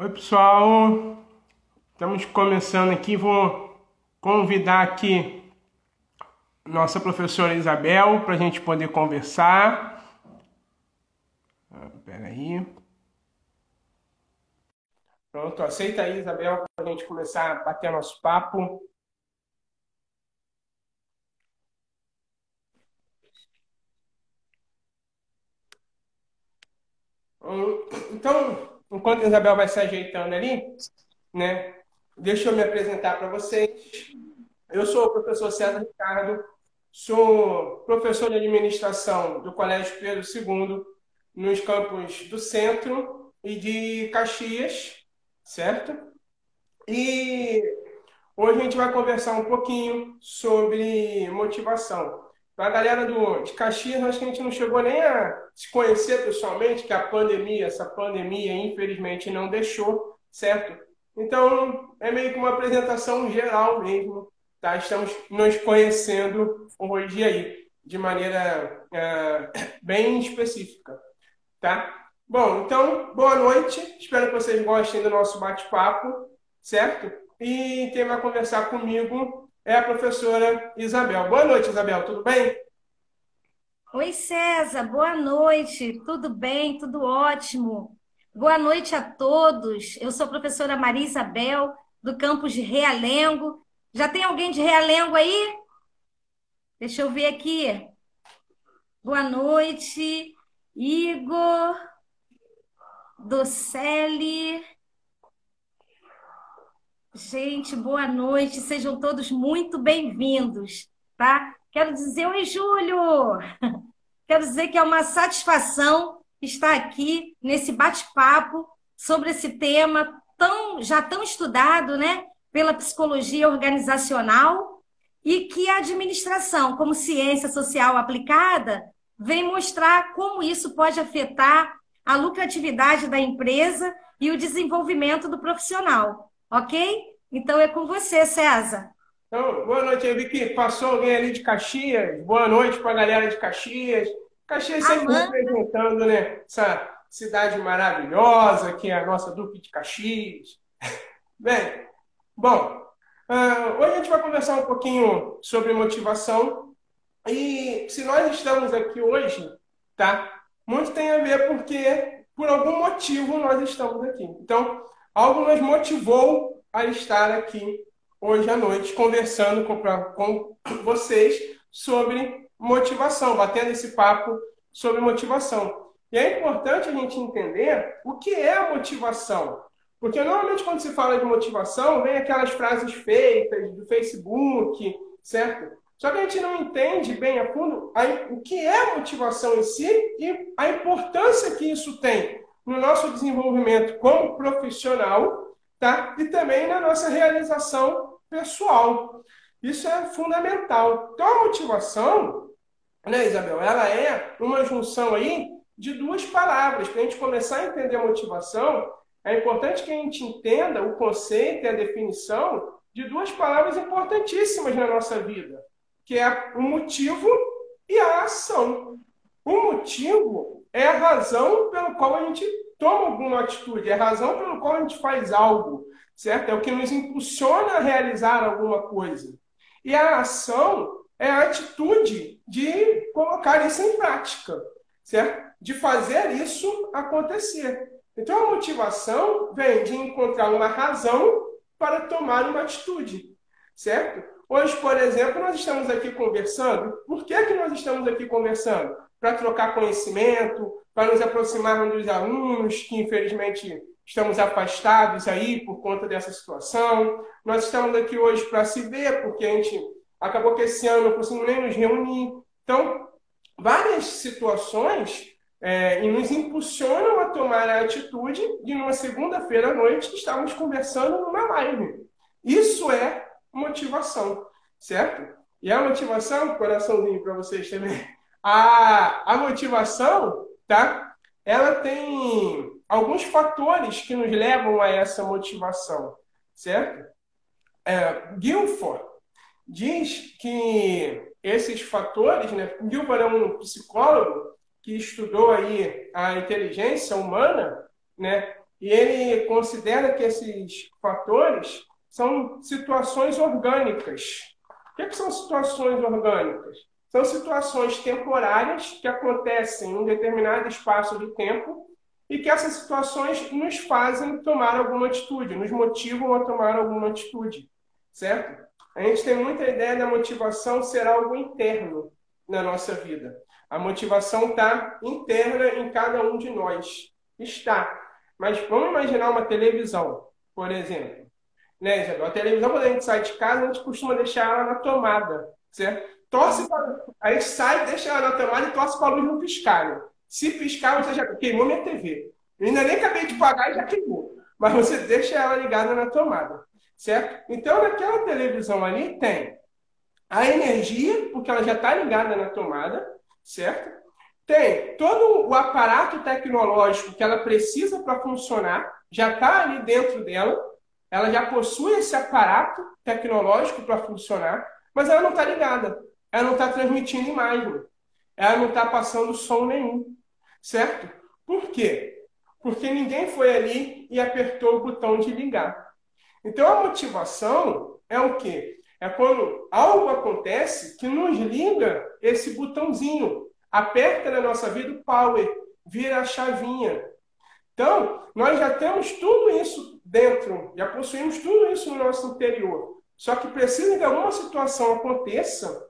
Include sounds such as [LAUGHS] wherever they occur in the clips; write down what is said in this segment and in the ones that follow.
Oi, pessoal. Estamos começando aqui. Vou convidar aqui nossa professora Isabel para a gente poder conversar. Ah, aí. Pronto, aceita aí, Isabel, para a gente começar a bater nosso papo. Então, enquanto a Isabel vai se ajeitando ali, né? Deixa eu me apresentar para vocês. Eu sou o professor César Ricardo, sou professor de administração do Colégio Pedro II, nos campos do Centro e de Caxias, certo? E hoje a gente vai conversar um pouquinho sobre motivação. Para a galera do, de Caxias, acho que a gente não chegou nem a se conhecer pessoalmente, que a pandemia, essa pandemia, infelizmente, não deixou, certo? Então, é meio que uma apresentação geral mesmo, tá? Estamos nos conhecendo hoje aí, de maneira é, [COUGHS] bem específica, tá? Bom, então, boa noite. Espero que vocês gostem do nosso bate-papo, certo? E quem vai conversar comigo é a professora Isabel. Boa noite, Isabel, tudo bem? Oi, César, boa noite, tudo bem, tudo ótimo. Boa noite a todos. Eu sou a professora Maria Isabel, do campus de Realengo. Já tem alguém de Realengo aí? Deixa eu ver aqui. Boa noite, Igor, Docele. Gente, boa noite, sejam todos muito bem-vindos, tá? Quero dizer, oi, Júlio! [LAUGHS] Quero dizer que é uma satisfação estar aqui nesse bate-papo sobre esse tema tão já tão estudado, né, pela psicologia organizacional e que a administração, como ciência social aplicada, vem mostrar como isso pode afetar a lucratividade da empresa e o desenvolvimento do profissional. Ok? Então é com você, César. Então, boa noite, eu vi que passou alguém ali de Caxias. Boa noite para a galera de Caxias. Caxias sempre Amanda. representando né, essa cidade maravilhosa que é a nossa Duque de Caxias. [LAUGHS] Bem, bom, uh, hoje a gente vai conversar um pouquinho sobre motivação. E se nós estamos aqui hoje, tá? Muito tem a ver porque por algum motivo nós estamos aqui. Então, algo nos motivou a estar aqui hoje à noite conversando com, com vocês sobre motivação, batendo esse papo sobre motivação. E é importante a gente entender o que é a motivação. Porque normalmente quando se fala de motivação, vem aquelas frases feitas do Facebook, certo? Só que a gente não entende bem a fundo o que é a motivação em si e a importância que isso tem no nosso desenvolvimento como profissional, tá? E também na nossa realização pessoal. Isso é fundamental. Então a motivação, né, Isabel, ela é uma junção aí de duas palavras. Para a gente começar a entender a motivação, é importante que a gente entenda o conceito e a definição de duas palavras importantíssimas na nossa vida, que é o motivo e a ação. O motivo é a razão pelo qual a gente toma alguma atitude, é a razão pelo qual a gente faz algo, certo? É o que nos impulsiona a realizar alguma coisa. E a ação é a atitude de colocar isso em prática, certo? De fazer isso acontecer. Então a motivação vem de encontrar uma razão para tomar uma atitude, certo? Hoje, por exemplo, nós estamos aqui conversando. Por que, que nós estamos aqui conversando? Para trocar conhecimento, para nos aproximarmos dos alunos que, infelizmente, estamos afastados aí por conta dessa situação. Nós estamos aqui hoje para se ver, porque a gente acabou que esse ano não conseguimos nem nos reunir. Então, várias situações é, e nos impulsionam a tomar a atitude de, numa segunda-feira à noite, estarmos conversando numa live. Isso é motivação, certo? E a motivação, coraçãozinho para vocês também, a, a motivação, tá? Ela tem alguns fatores que nos levam a essa motivação, certo? É, Guilford diz que esses fatores, né? Guilford é um psicólogo que estudou aí a inteligência humana, né? e ele considera que esses fatores são situações orgânicas. O que, é que são situações orgânicas? São situações temporárias que acontecem em um determinado espaço de tempo e que essas situações nos fazem tomar alguma atitude, nos motivam a tomar alguma atitude, certo? A gente tem muita ideia da motivação ser algo interno na nossa vida. A motivação está interna em cada um de nós. Está. Mas vamos imaginar uma televisão, por exemplo. Né, Isabel? A televisão, quando a gente sai de casa, a gente costuma deixar ela na tomada, certo? Torce para... A gente sai, deixa ela na tomada e torce para a luz não piscar. Né? Se piscar, você já queimou minha TV. Eu ainda nem acabei de pagar e já queimou. Mas você deixa ela ligada na tomada, certo? Então, naquela televisão ali tem a energia, porque ela já está ligada na tomada, certo? Tem todo o aparato tecnológico que ela precisa para funcionar, já está ali dentro dela, ela já possui esse aparato tecnológico para funcionar, mas ela não está ligada, ela não está transmitindo imagem, ela não está passando som nenhum, certo? Por quê? Porque ninguém foi ali e apertou o botão de ligar. Então a motivação é o quê? É quando algo acontece que nos liga esse botãozinho, aperta na nossa vida o power, vira a chavinha. Então, nós já temos tudo isso dentro, já possuímos tudo isso no nosso interior. Só que precisa que alguma situação aconteça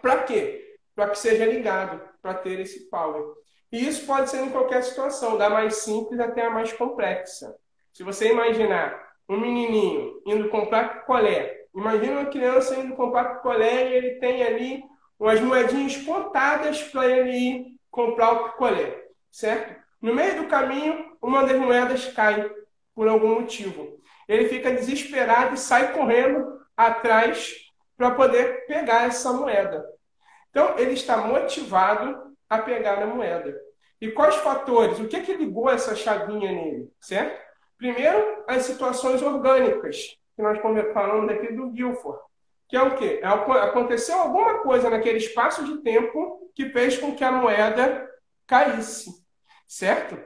para quê? Para que seja ligado, para ter esse power. E isso pode ser em qualquer situação, da mais simples até a mais complexa. Se você imaginar um menininho indo comprar picolé Imagina uma criança indo comprar picolé e ele tem ali umas moedinhas contadas para ele ir comprar o picolé, certo? No meio do caminho, uma das moedas cai por algum motivo. Ele fica desesperado e sai correndo atrás para poder pegar essa moeda. Então, ele está motivado a pegar a moeda. E quais fatores? O que, que ligou essa chavinha nele, certo? Primeiro, as situações orgânicas que nós falamos aqui do Guilford, que é o quê? É, aconteceu alguma coisa naquele espaço de tempo que fez com que a moeda caísse, certo?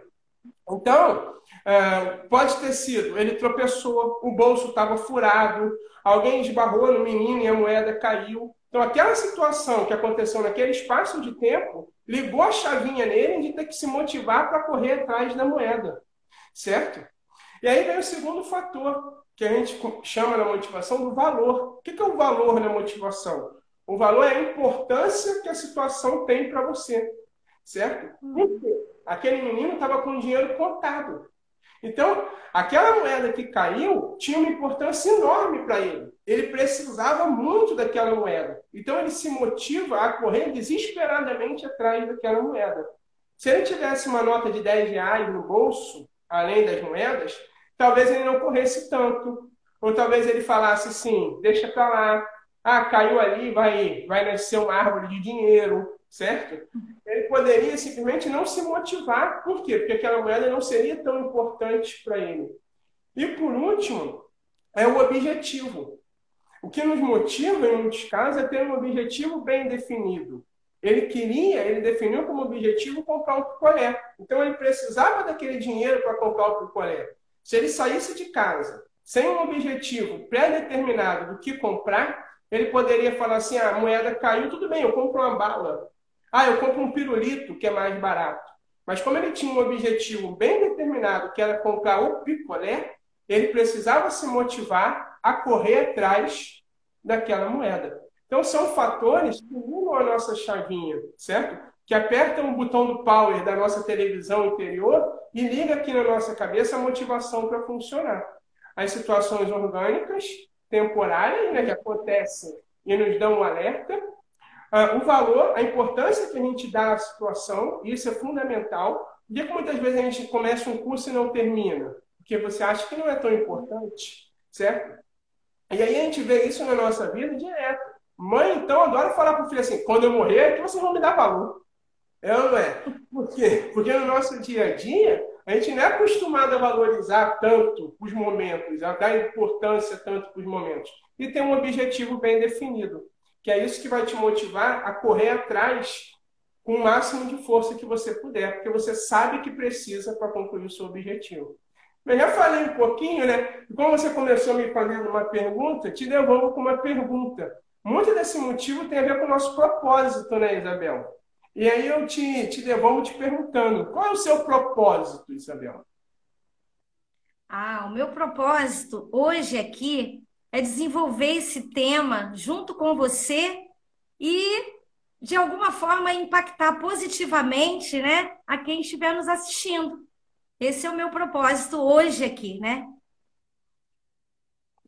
Então, é, pode ter sido, ele tropeçou, o bolso estava furado, alguém esbarrou no menino e a moeda caiu. Então, aquela situação que aconteceu naquele espaço de tempo ligou a chavinha nele de ter que se motivar para correr atrás da moeda, certo? E aí vem o segundo fator, que a gente chama na motivação do valor. O que é o valor na motivação? O valor é a importância que a situação tem para você, certo? Porque aquele menino estava com o dinheiro contado. Então, aquela moeda que caiu tinha uma importância enorme para ele. Ele precisava muito daquela moeda. Então, ele se motiva a correr desesperadamente atrás daquela moeda. Se ele tivesse uma nota de 10 reais no bolso, além das moedas, talvez ele não corresse tanto. Ou talvez ele falasse assim, deixa para lá. Ah, caiu ali, vai, vai nascer uma árvore de dinheiro, certo? Ele poderia simplesmente não se motivar. Por quê? Porque aquela moeda não seria tão importante para ele. E por último, é o objetivo. O que nos motiva, em muitos casos, é ter um objetivo bem definido. Ele queria, ele definiu como objetivo comprar um picolé. Então ele precisava daquele dinheiro para comprar o picolé. Se ele saísse de casa sem um objetivo pré-determinado do que comprar, ele poderia falar assim: ah, a moeda caiu, tudo bem, eu compro uma bala. Ah, eu compro um pirulito, que é mais barato. Mas como ele tinha um objetivo bem determinado, que era comprar o picolé, ele precisava se motivar a correr atrás daquela moeda. Então, são fatores que ligam a nossa chavinha, certo? que aperta o botão do power da nossa televisão interior e liga aqui na nossa cabeça a motivação para funcionar. As situações orgânicas, temporárias, né, que acontecem e nos dão um alerta. Uh, o valor, a importância que a gente dá à situação, isso é fundamental. Por que muitas vezes a gente começa um curso e não termina? Porque você acha que não é tão importante, certo? E aí a gente vê isso na nossa vida direto. Mãe, então, adora falar para o filho assim: quando eu morrer, é que vocês vão me dar valor. É ou não é? Por quê? Porque no nosso dia a dia, a gente não é acostumado a valorizar tanto os momentos, a dar importância tanto para os momentos. E tem um objetivo bem definido, que é isso que vai te motivar a correr atrás com o máximo de força que você puder, porque você sabe que precisa para concluir o seu objetivo. Eu já falei um pouquinho, né? Como você começou me fazendo uma pergunta, te devolvo com uma pergunta. Muito desse motivo tem a ver com o nosso propósito, né, Isabel? E aí eu te, te devolvo te perguntando, qual é o seu propósito, Isabel? Ah, o meu propósito hoje aqui é desenvolver esse tema junto com você e, de alguma forma, impactar positivamente né, a quem estiver nos assistindo. Esse é o meu propósito hoje aqui, né?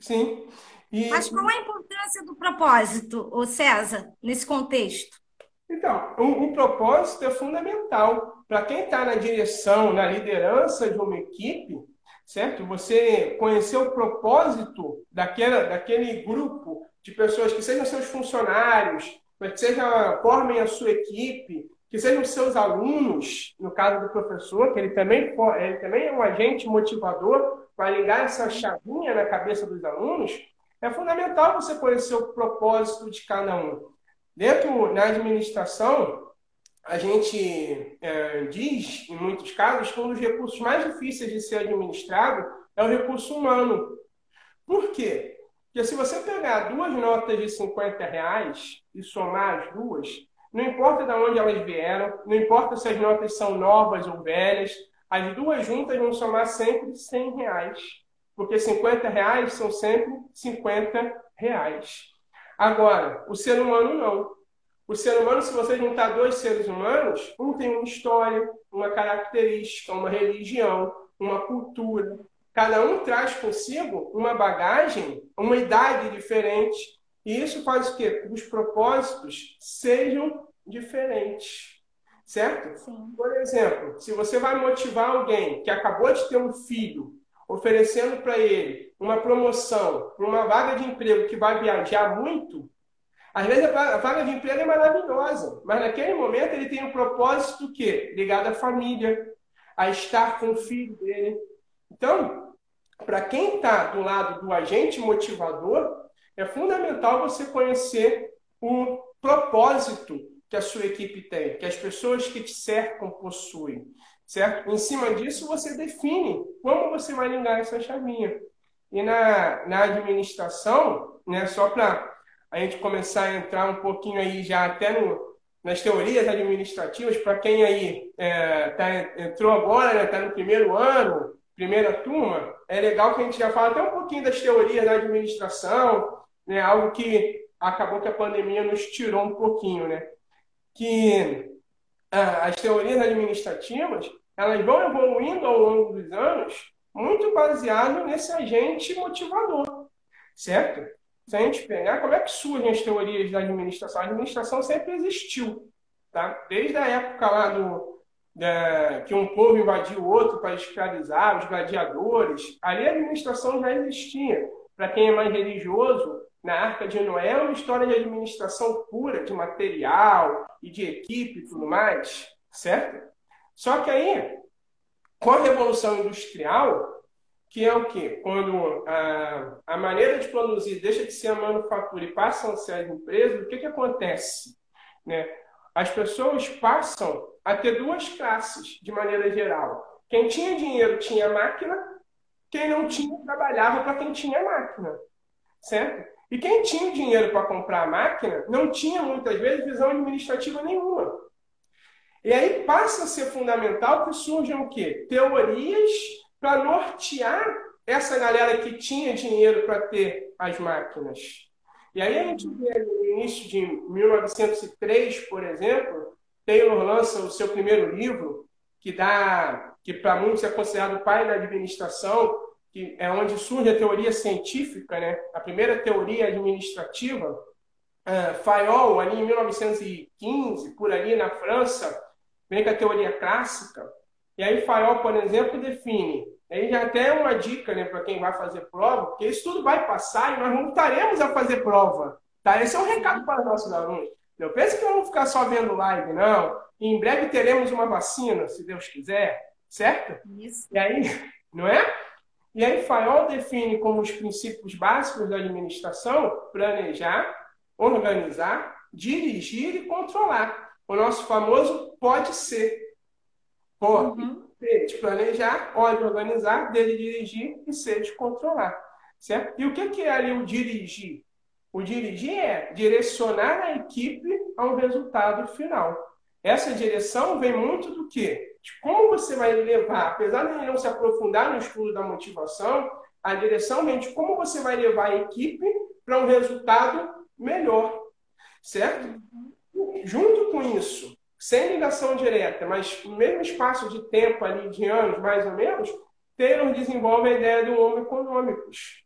Sim. E... Mas qual a importância do propósito, ô César, nesse contexto? Então, um, um propósito é fundamental. Para quem está na direção, na liderança de uma equipe, certo? Você conhecer o propósito daquela, daquele grupo de pessoas que sejam seus funcionários, que sejam, formem a sua equipe, que sejam seus alunos, no caso do professor, que ele também, ele também é um agente motivador para ligar essa chavinha na cabeça dos alunos, é fundamental você conhecer o propósito de cada um. Dentro da administração, a gente é, diz, em muitos casos, que um dos recursos mais difíceis de ser administrado é o recurso humano. Por quê? Porque se você pegar duas notas de 50 reais e somar as duas, não importa de onde elas vieram, não importa se as notas são novas ou velhas, as duas juntas vão somar sempre 100 reais. Porque 50 reais são sempre 50 reais. Agora, o ser humano não. O ser humano, se você juntar dois seres humanos, um tem uma história, uma característica, uma religião, uma cultura. Cada um traz consigo uma bagagem, uma idade diferente. E isso faz o quê? Os propósitos sejam diferentes. Certo? Sim. Por exemplo, se você vai motivar alguém que acabou de ter um filho, oferecendo para ele uma promoção uma vaga de emprego que vai viajar muito, às vezes a vaga de emprego é maravilhosa, mas naquele momento ele tem um propósito que ligado à família, a estar com o filho dele. Então, para quem está do lado do agente motivador, é fundamental você conhecer o propósito que a sua equipe tem, que as pessoas que te cercam possuem, certo? Em cima disso, você define como você vai ligar essa chavinha. E na, na administração, né, só para a gente começar a entrar um pouquinho aí já até no, nas teorias administrativas, para quem aí é, tá, entrou agora, está né, no primeiro ano, primeira turma, é legal que a gente já fala até um pouquinho das teorias da administração, né, algo que acabou que a pandemia nos tirou um pouquinho, né? Que ah, as teorias administrativas elas vão evoluindo ao longo dos anos muito baseado nesse agente motivador, certo? Se a gente pegar, como é que surgem as teorias da administração? A administração sempre existiu, tá? Desde a época lá do, que um povo invadiu o outro para escravizar, os gladiadores, ali a administração já existia. Para quem é mais religioso, na Arca de Noé é uma história de administração pura, de material e de equipe e tudo mais, certo? Só que aí, com a Revolução Industrial, que é o quê? Quando a, a maneira de produzir deixa de ser a manufatura e passam a ser as empresas, o que, que acontece? Né? As pessoas passam a ter duas classes, de maneira geral. Quem tinha dinheiro tinha máquina, quem não tinha trabalhava para quem tinha máquina. Certo? E quem tinha dinheiro para comprar a máquina não tinha muitas vezes visão administrativa nenhuma. E aí passa a ser fundamental que surjam o quê? Teorias para nortear essa galera que tinha dinheiro para ter as máquinas. E aí a gente vê no início de 1903, por exemplo, Taylor lança o seu primeiro livro, que dá, que para muitos é considerado o pai da administração, que é onde surge a teoria científica, né? A primeira teoria administrativa, uh, Fayol, ali em 1915, por ali na França, vem com a teoria clássica, e aí Fayol, por exemplo, define. Aí já até uma dica né, para quem vai fazer prova, porque isso tudo vai passar e nós voltaremos a fazer prova. Tá? Esse é um recado para os nossos alunos. Não pense que vamos ficar só vendo live, não. em breve teremos uma vacina, se Deus quiser, certo? Isso. E aí, [LAUGHS] não é? E aí Fayol define como os princípios básicos da administração planejar, organizar, dirigir e controlar. O nosso famoso pode ser. Pode uhum. de planejar, pode organizar, dele dirigir e ser de controlar. Certo? E o que é ali o dirigir? O dirigir é direcionar a equipe a um resultado final. Essa direção vem muito do quê? De como você vai levar, apesar de não se aprofundar no estudo da motivação, a direção vem de como você vai levar a equipe para um resultado melhor. Certo? Junto com isso, sem ligação direta, mas no mesmo espaço de tempo ali, de anos mais ou menos, Taylor desenvolve a ideia do homem econômicos.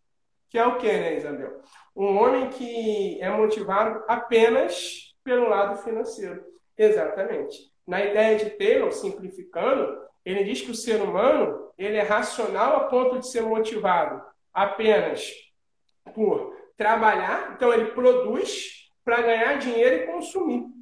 Que é o que, né, Isabel? Um homem que é motivado apenas pelo lado financeiro. Exatamente. Na ideia de Taylor, simplificando, ele diz que o ser humano ele é racional a ponto de ser motivado apenas por trabalhar, então ele produz para ganhar dinheiro e consumir.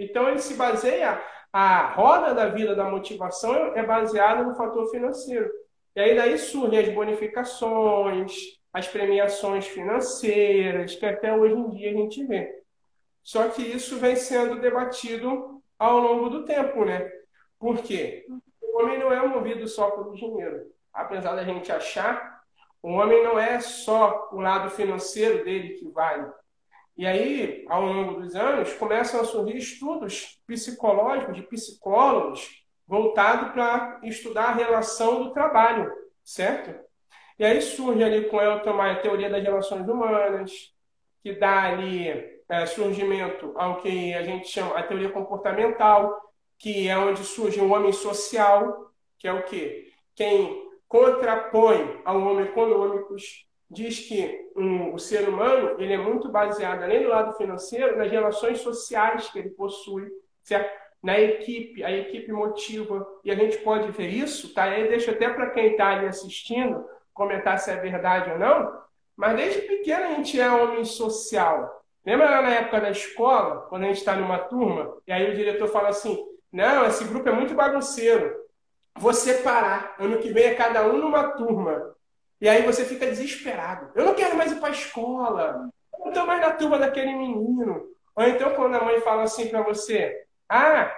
Então ele se baseia, a roda da vida da motivação é baseada no fator financeiro. E aí daí surgem as bonificações, as premiações financeiras, que até hoje em dia a gente vê. Só que isso vem sendo debatido ao longo do tempo, né? Por quê? O homem não é movido só pelo dinheiro. Apesar da gente achar, o homem não é só o lado financeiro dele que vale. E aí, ao longo dos anos, começam a surgir estudos psicológicos, de psicólogos, voltados para estudar a relação do trabalho, certo? E aí surge ali com Elton Maia a teoria das relações humanas, que dá ali é, surgimento ao que a gente chama a teoria comportamental, que é onde surge um homem social, que é o quê? Quem contrapõe ao homem econômicos, diz que um, o ser humano ele é muito baseado, além do lado financeiro, nas relações sociais que ele possui, certo? na equipe, a equipe motiva, e a gente pode ver isso, tá? E aí deixa até para quem está ali assistindo comentar se é verdade ou não, mas desde pequeno a gente é homem social. Lembra lá na época da escola, quando a gente está numa turma, e aí o diretor fala assim: não, esse grupo é muito bagunceiro, vou separar, ano que vem é cada um numa turma. E aí você fica desesperado. Eu não quero mais ir para a escola. Eu não estou mais na turma daquele menino. Ou então quando a mãe fala assim para você, ah,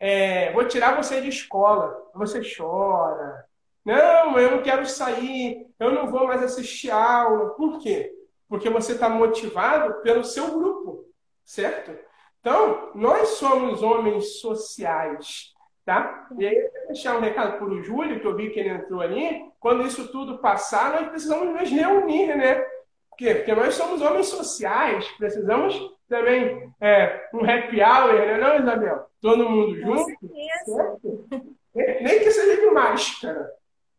é, vou tirar você de escola. Você chora. Não, eu não quero sair. Eu não vou mais assistir aula. Por quê? Porque você está motivado pelo seu grupo, certo? Então, nós somos homens sociais. Tá? E aí, deixar um recado para o Júlio, que eu vi que ele entrou ali. Quando isso tudo passar, nós precisamos nos reunir, né? Por quê? Porque nós somos homens sociais, precisamos também é, um happy hour, né, não, Isabel? Todo mundo junto. Com Nem que seja de máscara,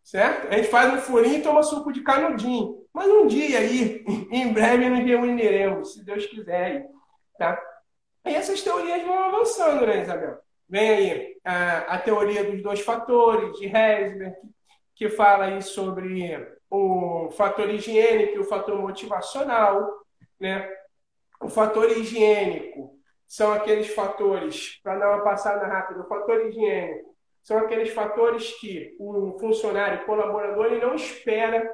certo? A gente faz um furinho e toma suco de canudinho. Mas um dia aí, [LAUGHS] em breve, nos reuniremos, se Deus quiser. Tá? E essas teorias vão avançando, né, Isabel? Vem aí a, a teoria dos dois fatores, de Herzberg, que fala aí sobre o fator higiênico e o fator motivacional. Né? O fator higiênico são aqueles fatores, para dar uma passada rápida, o fator higiênico são aqueles fatores que o funcionário, o colaborador, ele não espera,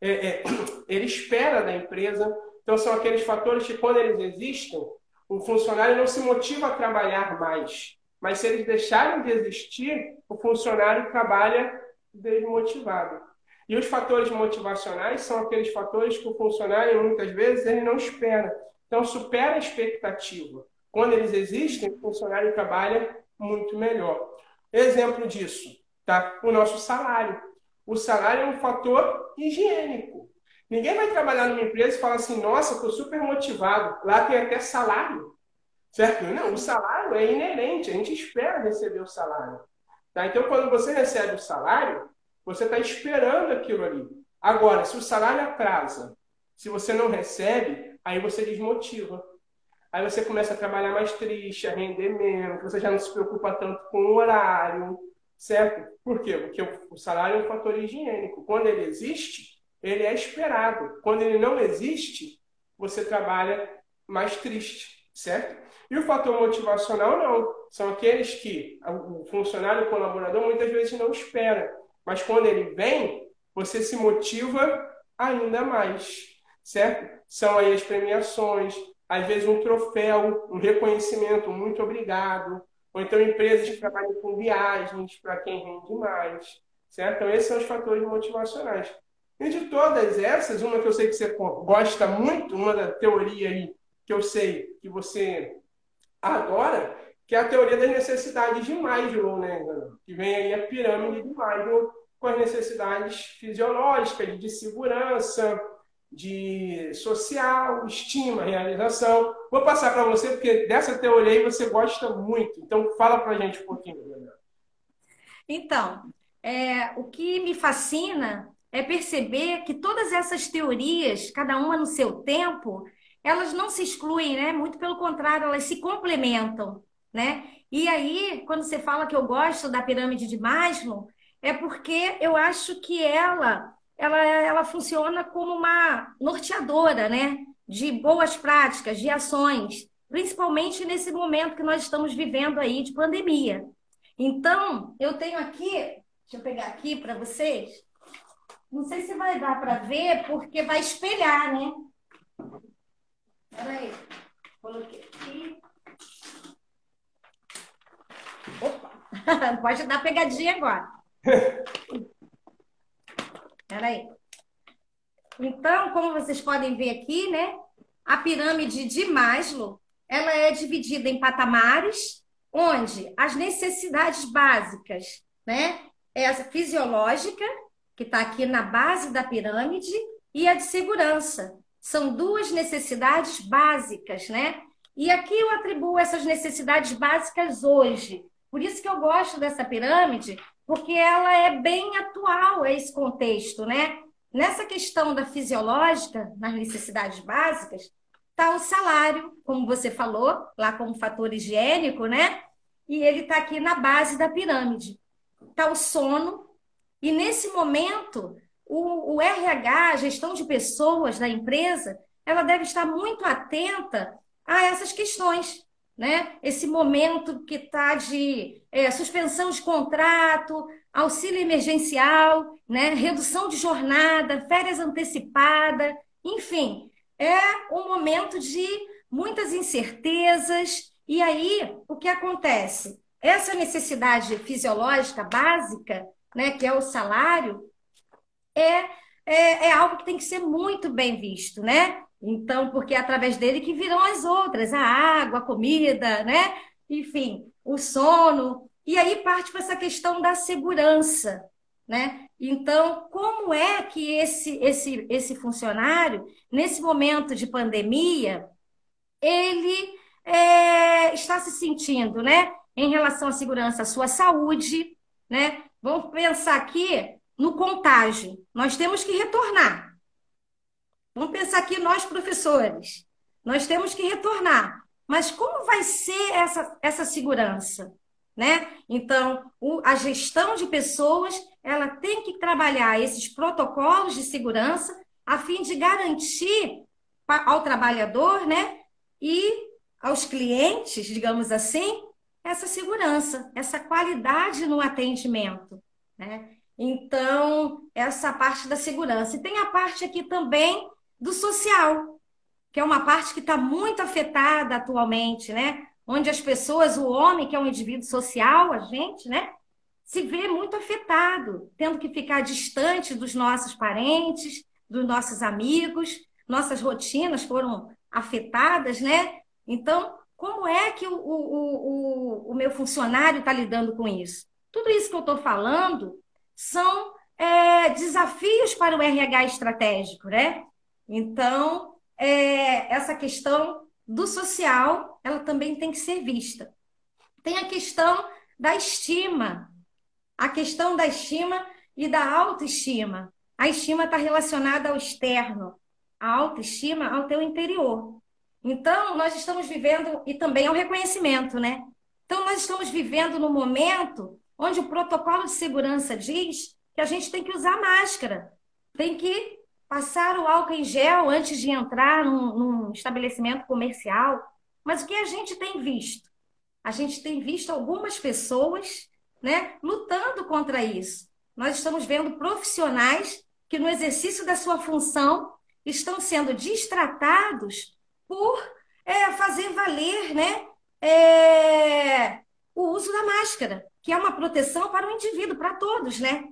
é, é, [CLEARS THROAT] ele espera da empresa. Então, são aqueles fatores que, quando eles existem, o funcionário não se motiva a trabalhar mais. Mas se eles deixarem de existir, o funcionário trabalha desmotivado. E os fatores motivacionais são aqueles fatores que o funcionário, muitas vezes, ele não espera. Então, supera a expectativa. Quando eles existem, o funcionário trabalha muito melhor. Exemplo disso, tá? O nosso salário. O salário é um fator higiênico. Ninguém vai trabalhar numa empresa e falar assim, nossa, estou super motivado. Lá tem até salário. Certo? Não, o salário é inerente, a gente espera receber o salário. Tá? Então, quando você recebe o salário, você está esperando aquilo ali. Agora, se o salário atrasa, se você não recebe, aí você desmotiva. Aí você começa a trabalhar mais triste, a render menos, você já não se preocupa tanto com o horário, certo? Por quê? Porque o salário é um fator higiênico. Quando ele existe, ele é esperado. Quando ele não existe, você trabalha mais triste, certo? E o fator motivacional não. São aqueles que o funcionário, o colaborador, muitas vezes não espera. Mas quando ele vem, você se motiva ainda mais, certo? São aí as premiações, às vezes um troféu, um reconhecimento, muito obrigado, ou então empresas que trabalham com viagens para quem rende mais, certo? Então, esses são os fatores motivacionais. E de todas essas, uma que eu sei que você gosta muito, uma da teoria aí que eu sei que você adora, que é a teoria das necessidades de Maslow, né? Que vem aí a pirâmide de Maslow com as necessidades fisiológicas, de segurança, de social, estima, realização. Vou passar para você, porque dessa teoria aí você gosta muito. Então, fala para a gente um pouquinho. Então, é, o que me fascina é perceber que todas essas teorias, cada uma no seu tempo, elas não se excluem, né? Muito pelo contrário, elas se complementam, né? E aí, quando você fala que eu gosto da pirâmide de Maslow, é porque eu acho que ela, ela, ela funciona como uma norteadora, né? De boas práticas, de ações, principalmente nesse momento que nós estamos vivendo aí de pandemia. Então, eu tenho aqui, deixa eu pegar aqui para vocês, não sei se vai dar para ver, porque vai espelhar, né? Peraí. Coloquei aqui. Opa! [LAUGHS] Pode dar pegadinha agora. [LAUGHS] Peraí. Então, como vocês podem ver aqui, né? A pirâmide de Maslow, ela é dividida em patamares, onde as necessidades básicas, né? É a fisiológica, que está aqui na base da pirâmide, e a de segurança. São duas necessidades básicas, né? E aqui eu atribuo essas necessidades básicas hoje. Por isso que eu gosto dessa pirâmide, porque ela é bem atual a esse contexto, né? Nessa questão da fisiológica, nas necessidades básicas, está o salário, como você falou, lá como fator higiênico, né? E ele está aqui na base da pirâmide. Está o sono, e nesse momento, o, o RH, a gestão de pessoas da empresa, ela deve estar muito atenta a essas questões, né? Esse momento que está de é, suspensão de contrato, auxílio emergencial, né? Redução de jornada, férias antecipadas, enfim, é um momento de muitas incertezas. E aí, o que acontece? Essa necessidade fisiológica básica né, que é o salário, é, é, é algo que tem que ser muito bem visto, né? Então, porque é através dele que virão as outras, a água, a comida, né? Enfim, o sono. E aí parte para essa questão da segurança, né? Então, como é que esse, esse, esse funcionário, nesse momento de pandemia, ele é, está se sentindo, né? Em relação à segurança, à sua saúde, né? Vamos pensar aqui no contágio. Nós temos que retornar. Vamos pensar aqui nós, professores. Nós temos que retornar. Mas como vai ser essa, essa segurança? Né? Então, o, a gestão de pessoas ela tem que trabalhar esses protocolos de segurança a fim de garantir ao trabalhador né, e aos clientes, digamos assim, essa segurança, essa qualidade no atendimento. Né? Então, essa parte da segurança. E tem a parte aqui também do social, que é uma parte que está muito afetada atualmente, né? Onde as pessoas, o homem, que é um indivíduo social, a gente, né? Se vê muito afetado, tendo que ficar distante dos nossos parentes, dos nossos amigos, nossas rotinas foram afetadas, né? Então, como é que o, o, o, o meu funcionário está lidando com isso? Tudo isso que eu estou falando são é, desafios para o RH estratégico, né? Então, é, essa questão do social, ela também tem que ser vista. Tem a questão da estima, a questão da estima e da autoestima. A estima está relacionada ao externo, a autoestima ao teu interior. Então, nós estamos vivendo, e também é o reconhecimento, né? Então, nós estamos vivendo no momento onde o protocolo de segurança diz que a gente tem que usar máscara, tem que passar o álcool em gel antes de entrar num, num estabelecimento comercial. Mas o que a gente tem visto? A gente tem visto algumas pessoas né, lutando contra isso. Nós estamos vendo profissionais que, no exercício da sua função, estão sendo distratados por é, fazer valer né, é, o uso da máscara, que é uma proteção para o indivíduo, para todos, né?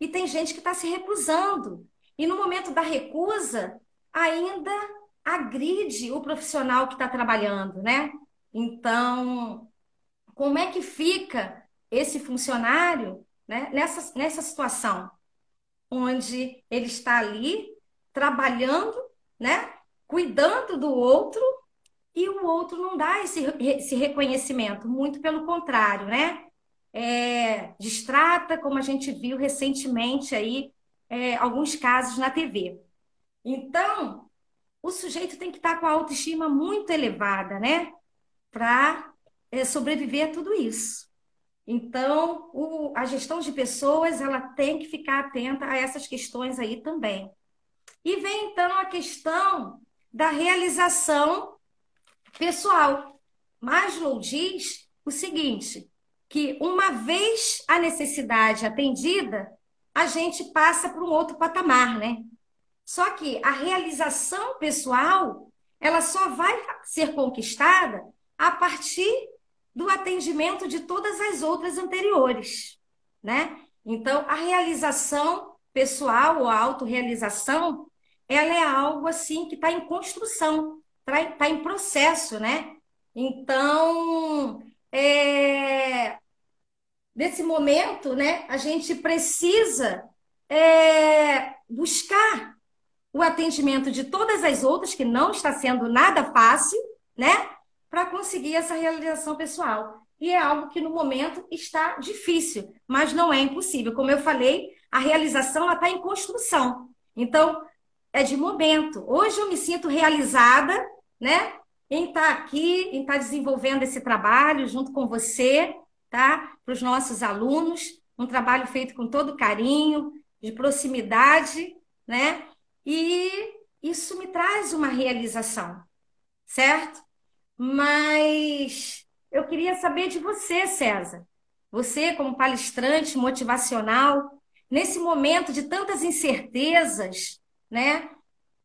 E tem gente que está se recusando. E no momento da recusa, ainda agride o profissional que está trabalhando, né? Então, como é que fica esse funcionário né, nessa, nessa situação? Onde ele está ali trabalhando, né? Cuidando do outro e o outro não dá esse, esse reconhecimento, muito pelo contrário, né? É, distrata, como a gente viu recentemente aí, é, alguns casos na TV. Então, o sujeito tem que estar com a autoestima muito elevada, né? Para é, sobreviver a tudo isso. Então, o, a gestão de pessoas, ela tem que ficar atenta a essas questões aí também. E vem, então, a questão da realização pessoal. Maslow diz o seguinte, que uma vez a necessidade atendida, a gente passa para um outro patamar, né? Só que a realização pessoal, ela só vai ser conquistada a partir do atendimento de todas as outras anteriores, né? Então, a realização pessoal ou a autorrealização, ela é algo assim que está em construção, está tá em processo, né? Então, é, nesse momento, né, a gente precisa é, buscar o atendimento de todas as outras, que não está sendo nada fácil, né, para conseguir essa realização pessoal. E é algo que no momento está difícil, mas não é impossível. Como eu falei, a realização está em construção. Então, é de momento. Hoje eu me sinto realizada né? Em estar tá aqui, em estar tá desenvolvendo esse trabalho junto com você, tá? Para os nossos alunos, um trabalho feito com todo carinho, de proximidade, né? E isso me traz uma realização, certo? Mas eu queria saber de você, César. Você, como palestrante motivacional, nesse momento de tantas incertezas, né?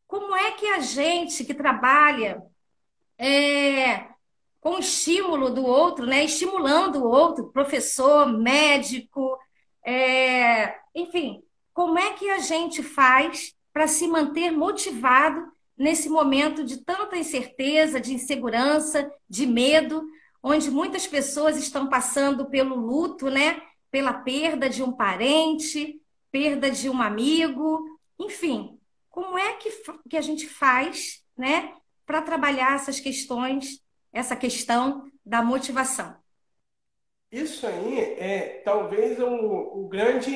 Como é que a gente que trabalha é, com o estímulo do outro, né? estimulando o outro, professor, médico, é, enfim, como é que a gente faz para se manter motivado nesse momento de tanta incerteza, de insegurança, de medo, onde muitas pessoas estão passando pelo luto, né? Pela perda de um parente, perda de um amigo, enfim, como é que, que a gente faz, né, para trabalhar essas questões, essa questão da motivação? Isso aí é talvez o, o grande,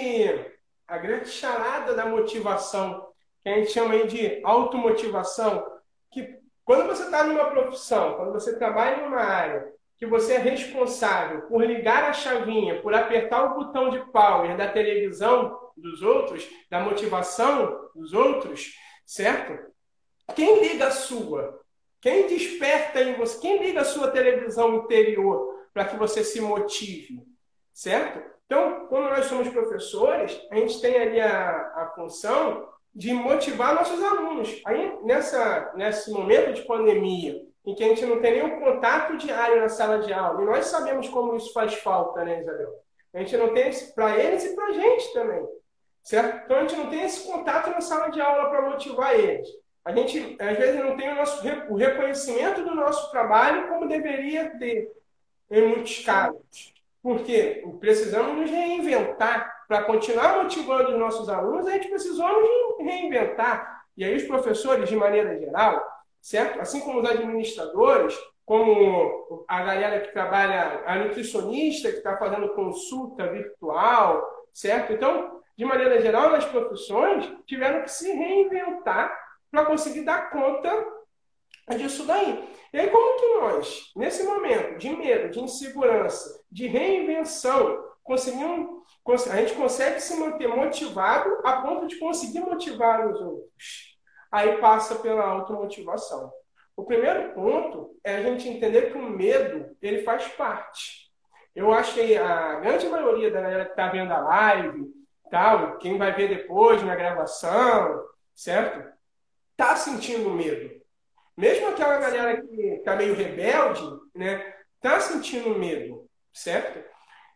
a grande charada da motivação, que a gente chama aí de automotivação, que quando você está numa profissão, quando você trabalha em uma área, que você é responsável por ligar a chavinha, por apertar o botão de power da televisão dos outros, da motivação dos outros, certo? Quem liga a sua? Quem desperta em você? Quem liga a sua televisão interior para que você se motive? Certo? Então, quando nós somos professores, a gente tem ali a, a função de motivar nossos alunos. Aí, nessa, nesse momento de pandemia, em que a gente não tem nenhum contato diário na sala de aula. E nós sabemos como isso faz falta, né, Isabel? A gente não tem para eles e para a gente também. Certo? Então a gente não tem esse contato na sala de aula para motivar eles. A gente, às vezes, não tem o, nosso, o reconhecimento do nosso trabalho como deveria ter, em muitos casos. Porque precisamos nos reinventar. Para continuar motivando os nossos alunos, a gente precisou nos reinventar. E aí, os professores, de maneira geral, certo? Assim como os administradores, como a galera que trabalha, a nutricionista que está fazendo consulta virtual, certo? Então, de maneira geral, nas profissões, tiveram que se reinventar para conseguir dar conta disso daí. E aí, como que nós, nesse momento de medo, de insegurança, de reinvenção, conseguimos, a gente consegue se manter motivado a ponto de conseguir motivar os outros? aí passa pela automotivação. O primeiro ponto é a gente entender que o medo ele faz parte. Eu acho que a grande maioria da galera que está vendo a live, tal, quem vai ver depois na gravação, certo? Tá sentindo medo. Mesmo aquela galera que está meio rebelde, né? Tá sentindo medo, certo?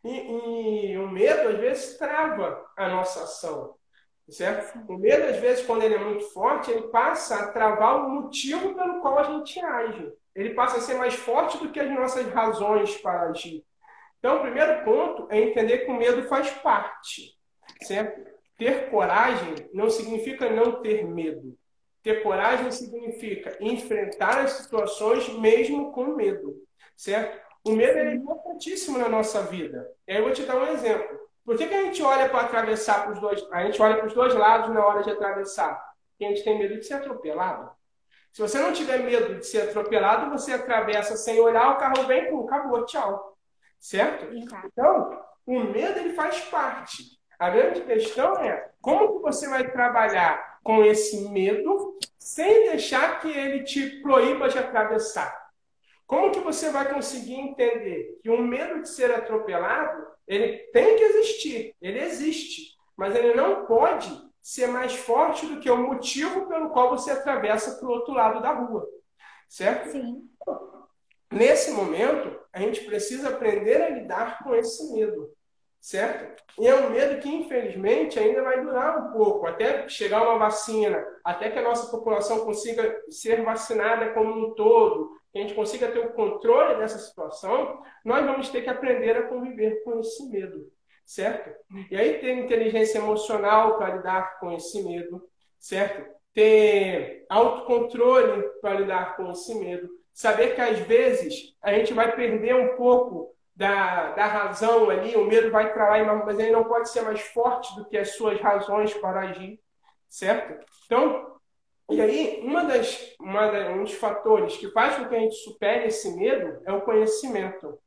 E, e o medo, às vezes, trava a nossa ação, certo? O medo, às vezes, quando ele é muito forte, ele passa a travar o motivo pelo qual a gente age. Ele passa a ser mais forte do que as nossas razões para agir. Então, o primeiro ponto é entender que o medo faz parte, certo? Ter coragem não significa não ter medo. Ter coragem significa enfrentar as situações mesmo com medo, certo? O medo é importantíssimo na nossa vida. E aí eu vou te dar um exemplo. Por que, que a gente olha para atravessar para os dois? A gente olha para os dois lados na hora de atravessar. Porque a gente tem medo de ser atropelado. Se você não tiver medo de ser atropelado, você atravessa sem olhar, o carro vem, pum, acabou, tchau. Certo? Então, o medo ele faz parte. A grande questão é como que você vai trabalhar com esse medo sem deixar que ele te proíba de atravessar. Como que você vai conseguir entender que o medo de ser atropelado, ele tem que existir, ele existe, mas ele não pode ser mais forte do que o motivo pelo qual você atravessa para o outro lado da rua, certo? Sim. Nesse momento, a gente precisa aprender a lidar com esse medo certo? E é um medo que, infelizmente, ainda vai durar um pouco, até chegar uma vacina, até que a nossa população consiga ser vacinada como um todo, que a gente consiga ter o controle dessa situação, nós vamos ter que aprender a conviver com esse medo, certo? E aí ter inteligência emocional para lidar com esse medo, certo? Ter autocontrole para lidar com esse medo, saber que às vezes a gente vai perder um pouco da, da razão ali, o medo vai para lá, mas ele não pode ser mais forte do que as suas razões para agir, certo? Então, e aí, uma das, uma da, um dos fatores que faz com que a gente supere esse medo é o conhecimento.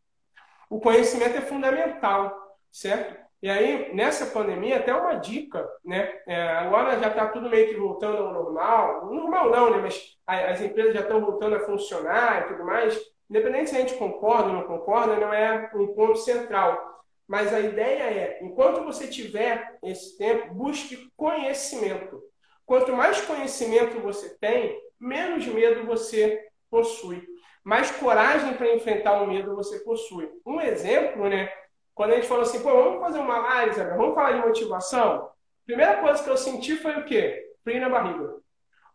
O conhecimento é fundamental, certo? E aí, nessa pandemia, até uma dica, né? É, agora já está tudo meio que voltando ao normal. Normal não, né? Mas as empresas já estão voltando a funcionar e tudo mais. Independente se a gente concorda ou não concorda, não é um ponto central. Mas a ideia é, enquanto você tiver esse tempo, busque conhecimento. Quanto mais conhecimento você tem, menos medo você possui. Mais coragem para enfrentar o medo você possui. Um exemplo, né? Quando a gente falou assim, pô, vamos fazer uma análise, vamos falar de motivação. Primeira coisa que eu senti foi o quê? Frio na barriga.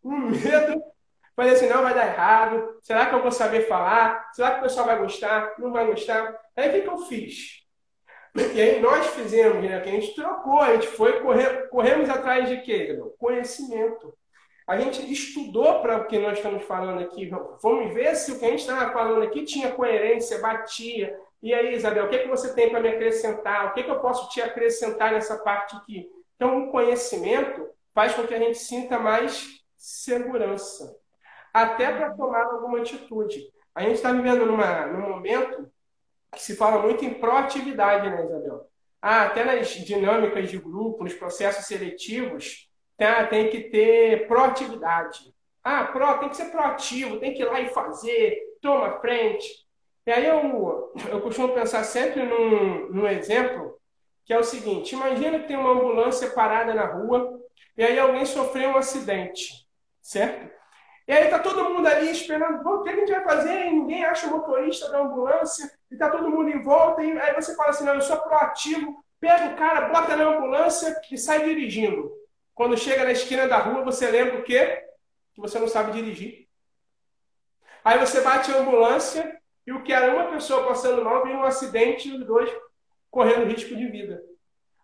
Um medo Falei assim, não, vai dar errado. Será que eu vou saber falar? Será que o pessoal vai gostar? Não vai gostar? Aí o que, que eu fiz? E aí nós fizemos, né? Que a gente trocou, a gente foi, correr, corremos atrás de quê? Conhecimento. A gente estudou para o que nós estamos falando aqui. Vamos ver se o que a gente estava falando aqui tinha coerência, batia. E aí, Isabel, o que, que você tem para me acrescentar? O que, que eu posso te acrescentar nessa parte aqui? Então, o conhecimento faz com que a gente sinta mais segurança até para tomar alguma atitude. A gente está vivendo numa, num momento que se fala muito em proatividade, né, Isabel? Ah, até nas dinâmicas de grupo, nos processos seletivos, tá, tem que ter proatividade. Ah, pro, tem que ser proativo, tem que ir lá e fazer, toma frente. E aí eu, eu costumo pensar sempre num, num exemplo que é o seguinte: imagina que tem uma ambulância parada na rua e aí alguém sofreu um acidente, certo? E aí tá todo mundo ali esperando, o que a gente vai fazer? E ninguém acha o motorista da ambulância, e tá todo mundo em volta, e aí você fala assim, não, eu sou proativo, pega o cara, bota na ambulância e sai dirigindo. Quando chega na esquina da rua, você lembra o quê? Que você não sabe dirigir. Aí você bate a ambulância e o que era uma pessoa passando mal vem um acidente e os dois correndo risco de vida.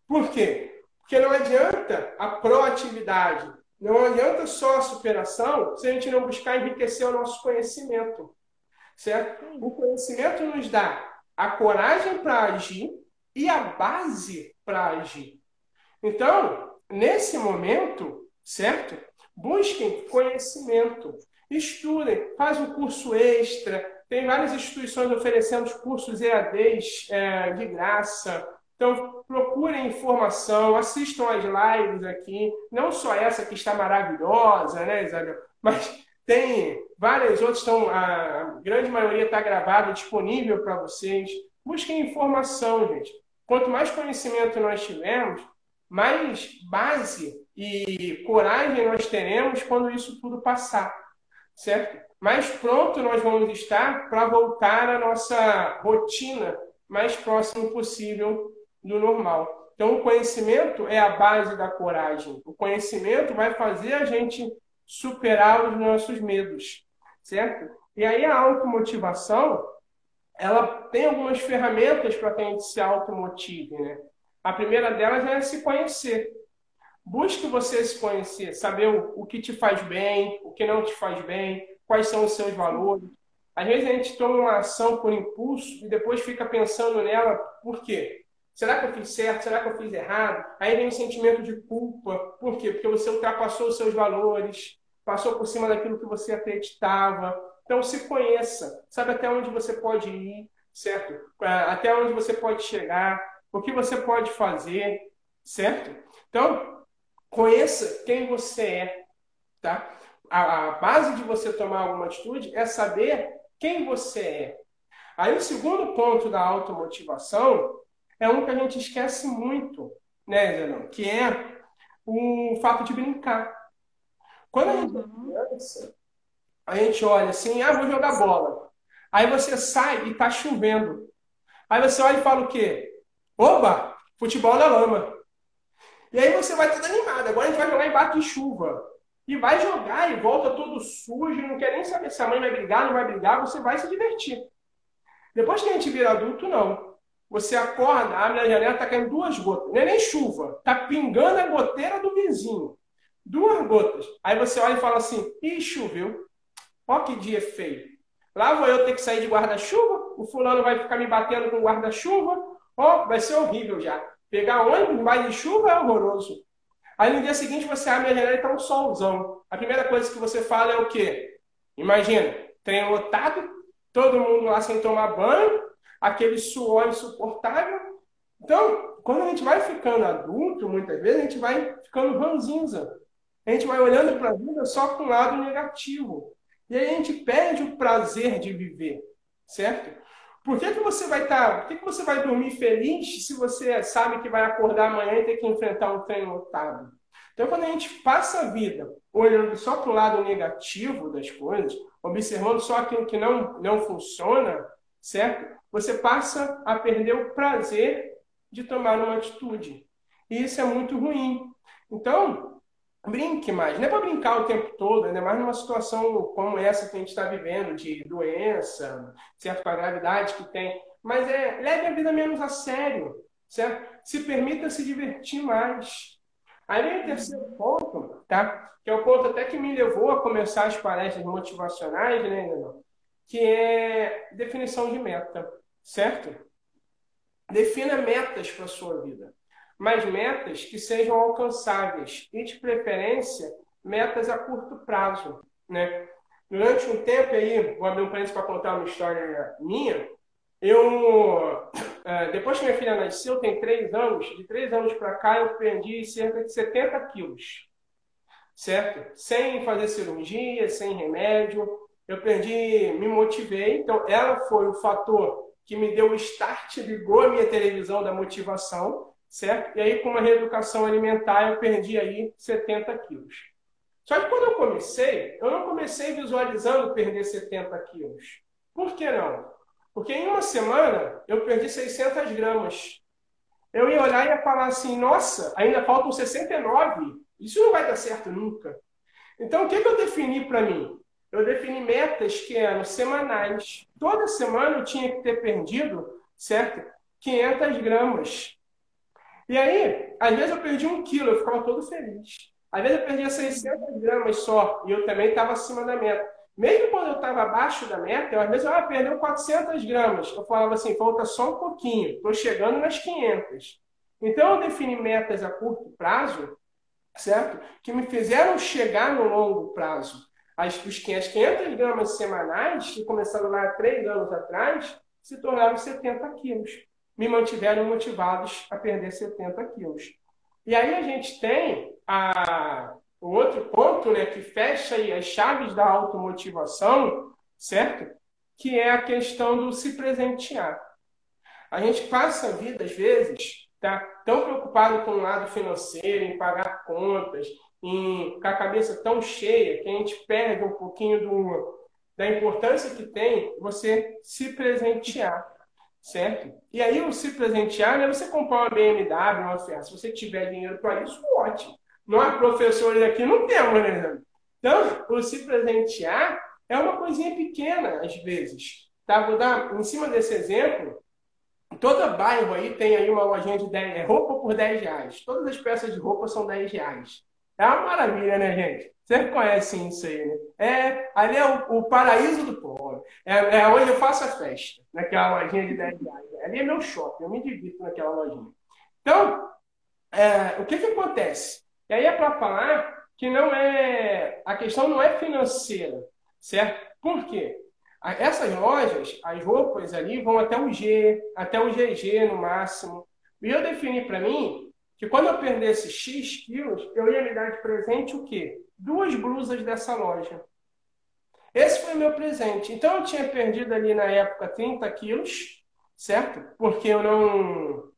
Por quê? Porque não adianta a proatividade, não adianta só a superação se a gente não buscar enriquecer o nosso conhecimento. Certo? O conhecimento nos dá a coragem para agir e a base para agir. Então, nesse momento, certo? Busquem conhecimento, estudem, faz um curso extra. Tem várias instituições oferecendo cursos EADs é, de graça. Então, procurem informação, assistam as lives aqui, não só essa que está maravilhosa, né, Isabel? Mas tem várias outras, estão, a grande maioria está gravada, disponível para vocês. Busquem informação, gente. Quanto mais conhecimento nós tivermos, mais base e coragem nós teremos quando isso tudo passar, certo? Mais pronto nós vamos estar para voltar à nossa rotina mais próximo possível do normal. Então, o conhecimento é a base da coragem. O conhecimento vai fazer a gente superar os nossos medos, certo? E aí a automotivação, ela tem algumas ferramentas para que a gente se automotive, né? A primeira delas é se conhecer. Busque você se conhecer, saber o, o que te faz bem, o que não te faz bem, quais são os seus valores. Às vezes a gente toma uma ação por impulso e depois fica pensando nela, por quê? Será que eu fiz certo? Será que eu fiz errado? Aí vem um sentimento de culpa. Por quê? Porque você ultrapassou os seus valores, passou por cima daquilo que você acreditava. Então se conheça, sabe até onde você pode ir, certo? Até onde você pode chegar, o que você pode fazer, certo? Então, Conheça quem você é, tá? A, a base de você tomar alguma atitude é saber quem você é. Aí o segundo ponto da automotivação é um que a gente esquece muito, né, Zenão? Que é o fato de brincar. Quando a gente é uhum. criança, a gente olha assim, ah, vou jogar bola. Aí você sai e tá chovendo. Aí você olha e fala o quê? Oba, futebol na lama. E aí você vai todo animado. Agora a gente vai jogar embaixo de chuva. E vai jogar e volta todo sujo, não quer nem saber se a mãe vai brigar, não vai brigar, você vai se divertir. Depois que a gente vira adulto, não. Você acorda, abre a janela, tá caindo duas gotas. Não é nem chuva, tá pingando a goteira do vizinho. Duas gotas. Aí você olha e fala assim: ih, choveu. Ó que dia feio. Lá vou eu ter que sair de guarda-chuva, o fulano vai ficar me batendo com guarda-chuva. Ó, vai ser horrível já. Pegar ônibus mais de chuva é horroroso. Aí no dia seguinte você abre a janela e está um solzão. A primeira coisa que você fala é o quê? Imagina, trem lotado, todo mundo lá sem tomar banho, aquele suor insuportável. Então, quando a gente vai ficando adulto, muitas vezes, a gente vai ficando ranzinza. A gente vai olhando para a vida só com o lado negativo. E aí a gente perde o prazer de viver, certo? Por que, que você vai estar, tá, por que, que você vai dormir feliz se você sabe que vai acordar amanhã e ter que enfrentar um trem lotado? Então, quando a gente passa a vida olhando só para o lado negativo das coisas, observando só aquilo que não, não funciona, certo? Você passa a perder o prazer de tomar uma atitude. E isso é muito ruim. Então, brinque mais. Não é para brincar o tempo todo, ainda mais numa situação como essa que a gente está vivendo, de doença, certo? Com a gravidade que tem. Mas é, leve a vida menos a sério, certo? Se permita se divertir mais. Aí o terceiro ponto, tá? Que é o ponto até que me levou a começar as palestras motivacionais, né, Que é definição de meta, certo? Defina metas para sua vida mas metas que sejam alcançáveis e, de preferência, metas a curto prazo. Né? Durante um tempo aí, vou abrir um parênteses para contar uma história minha, eu, é, [COUGHS] depois que minha filha nasceu, tem três anos, de três anos para cá eu perdi cerca de 70 quilos, certo? Sem fazer cirurgia, sem remédio, eu perdi, me motivei, então ela foi o fator que me deu o start, ligou a minha televisão da motivação, certo? E aí, com uma reeducação alimentar, eu perdi aí 70 quilos. Só que quando eu comecei, eu não comecei visualizando perder 70 quilos. Por que não? Porque em uma semana eu perdi 600 gramas. Eu ia olhar e ia falar assim: nossa, ainda faltam 69. Isso não vai dar certo nunca. Então, o que, que eu defini para mim? Eu defini metas que eram semanais. Toda semana eu tinha que ter perdido, certo? 500 gramas. E aí, às vezes eu perdi um quilo, eu ficava todo feliz. Às vezes eu perdia 600 gramas só, e eu também estava acima da meta. Mesmo quando eu estava abaixo da meta, eu, às vezes eu ah, perdeu 400 gramas. Eu falava assim, falta só um pouquinho, estou chegando nas 500. Então eu defini metas a curto prazo, certo? Que me fizeram chegar no longo prazo. As, os, as 500 gramas semanais, que começaram lá há três anos atrás, se tornaram 70 quilos me mantiveram motivados a perder 70 quilos. E aí a gente tem a, o outro ponto né, que fecha aí as chaves da automotivação, certo? Que é a questão do se presentear. A gente passa a vida, às vezes, tá tão preocupado com o lado financeiro, em pagar contas, em, com a cabeça tão cheia, que a gente perde um pouquinho do, da importância que tem você se presentear certo? E aí o se presentear não é você comprar uma BMW, uma Ferrari. Se você tiver dinheiro para isso, ótimo. Nós, professores aqui, não temos, né? Então, o se presentear é uma coisinha pequena, às vezes. Tá? Vou dar, em cima desse exemplo, todo bairro aí tem aí uma lojinha de 10, é roupa por 10 reais. Todas as peças de roupa são 10 reais. É uma maravilha, né, gente? Vocês conhecem isso aí, né? É, ali é o, o paraíso do pobre. É, é onde eu faço a festa, naquela lojinha de 10 reais. Ali é meu shopping, eu me divirto naquela lojinha. Então, é, o que, que acontece? E aí é para falar que não é. A questão não é financeira, certo? Por quê? Essas lojas, as roupas ali vão até o G, até o GG no máximo. E eu defini para mim que quando eu perdesse X quilos, eu ia me dar de presente o quê? Duas blusas dessa loja. Esse foi meu presente. Então eu tinha perdido ali na época 30 quilos, certo? Porque eu não.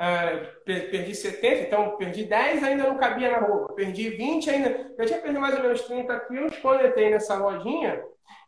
Uh, perdi 70, então perdi 10, ainda não cabia na roupa. Perdi 20, ainda. Eu tinha perdido mais ou menos 30 quilos quando eu entrei nessa lojinha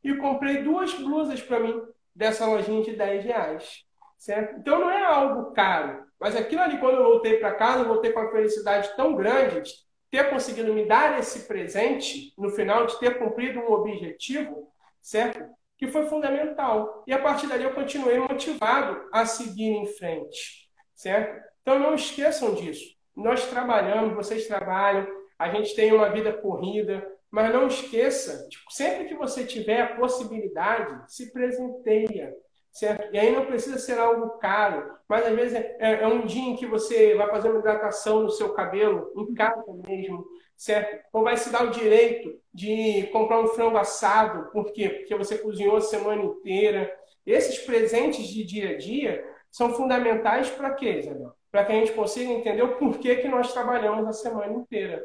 e comprei duas blusas para mim dessa lojinha de 10 reais. Certo? Então não é algo caro. Mas aquilo ali, quando eu voltei para casa, eu voltei com uma felicidade tão grande de ter conseguido me dar esse presente, no final, de ter cumprido um objetivo, certo? Que foi fundamental. E a partir dali eu continuei motivado a seguir em frente, certo? Então não esqueçam disso. Nós trabalhamos, vocês trabalham, a gente tem uma vida corrida, mas não esqueça, tipo, sempre que você tiver a possibilidade, se presenteia, certo? E aí não precisa ser algo caro, mas às vezes é, é, um dia em que você vai fazer uma hidratação no seu cabelo, em casa mesmo, certo? Ou vai se dar o direito de comprar um frango assado, por quê? Porque você cozinhou a semana inteira. Esses presentes de dia a dia são fundamentais para quê, Isabel? Para que a gente consiga entender o porquê que nós trabalhamos a semana inteira.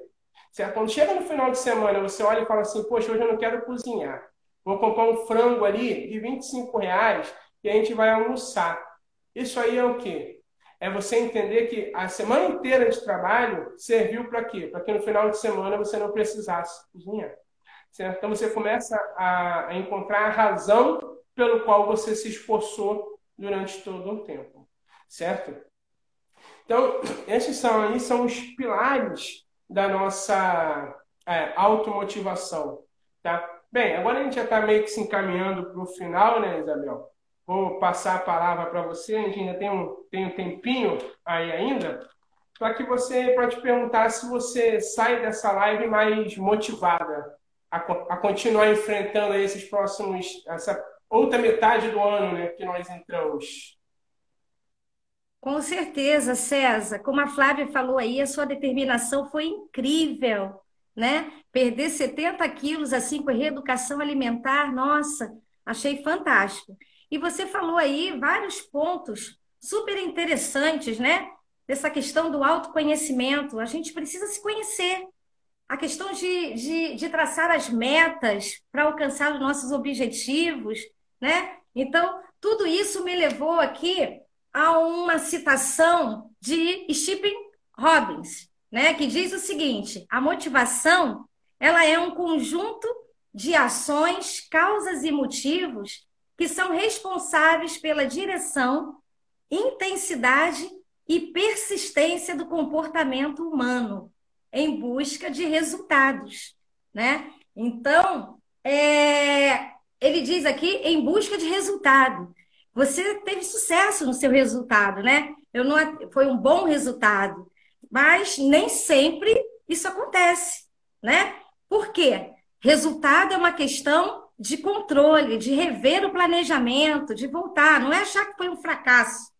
Certo? Quando chega no final de semana, você olha e fala assim, poxa, hoje eu não quero cozinhar. Vou comprar um frango ali de 25 reais e a gente vai almoçar. Isso aí é o quê? É você entender que a semana inteira de trabalho serviu para quê? Para que no final de semana você não precisasse cozinhar. Certo? Então você começa a, encontrar a razão pelo qual você se esforçou durante todo o tempo. Certo? Então, esses são aí são os pilares da nossa é, automotivação. Tá? Bem, agora a gente já está meio que se encaminhando para o final, né, Isabel? Vou passar a palavra para você, a gente ainda tem um, tem um tempinho aí ainda, para que você pode perguntar se você sai dessa live mais motivada a, a continuar enfrentando esses próximos, essa outra metade do ano né, que nós entramos. Com certeza, César. Como a Flávia falou aí, a sua determinação foi incrível, né? Perder 70 quilos assim com reeducação alimentar, nossa, achei fantástico. E você falou aí vários pontos super interessantes, né? Dessa questão do autoconhecimento. A gente precisa se conhecer. A questão de, de, de traçar as metas para alcançar os nossos objetivos, né? Então, tudo isso me levou aqui a uma citação de Stephen Robbins, né? Que diz o seguinte: a motivação ela é um conjunto de ações, causas e motivos que são responsáveis pela direção, intensidade e persistência do comportamento humano em busca de resultados, né? Então, é, ele diz aqui em busca de resultado. Você teve sucesso no seu resultado, né? Eu não, foi um bom resultado, mas nem sempre isso acontece, né? Por quê? Resultado é uma questão de controle, de rever o planejamento, de voltar, não é achar que foi um fracasso.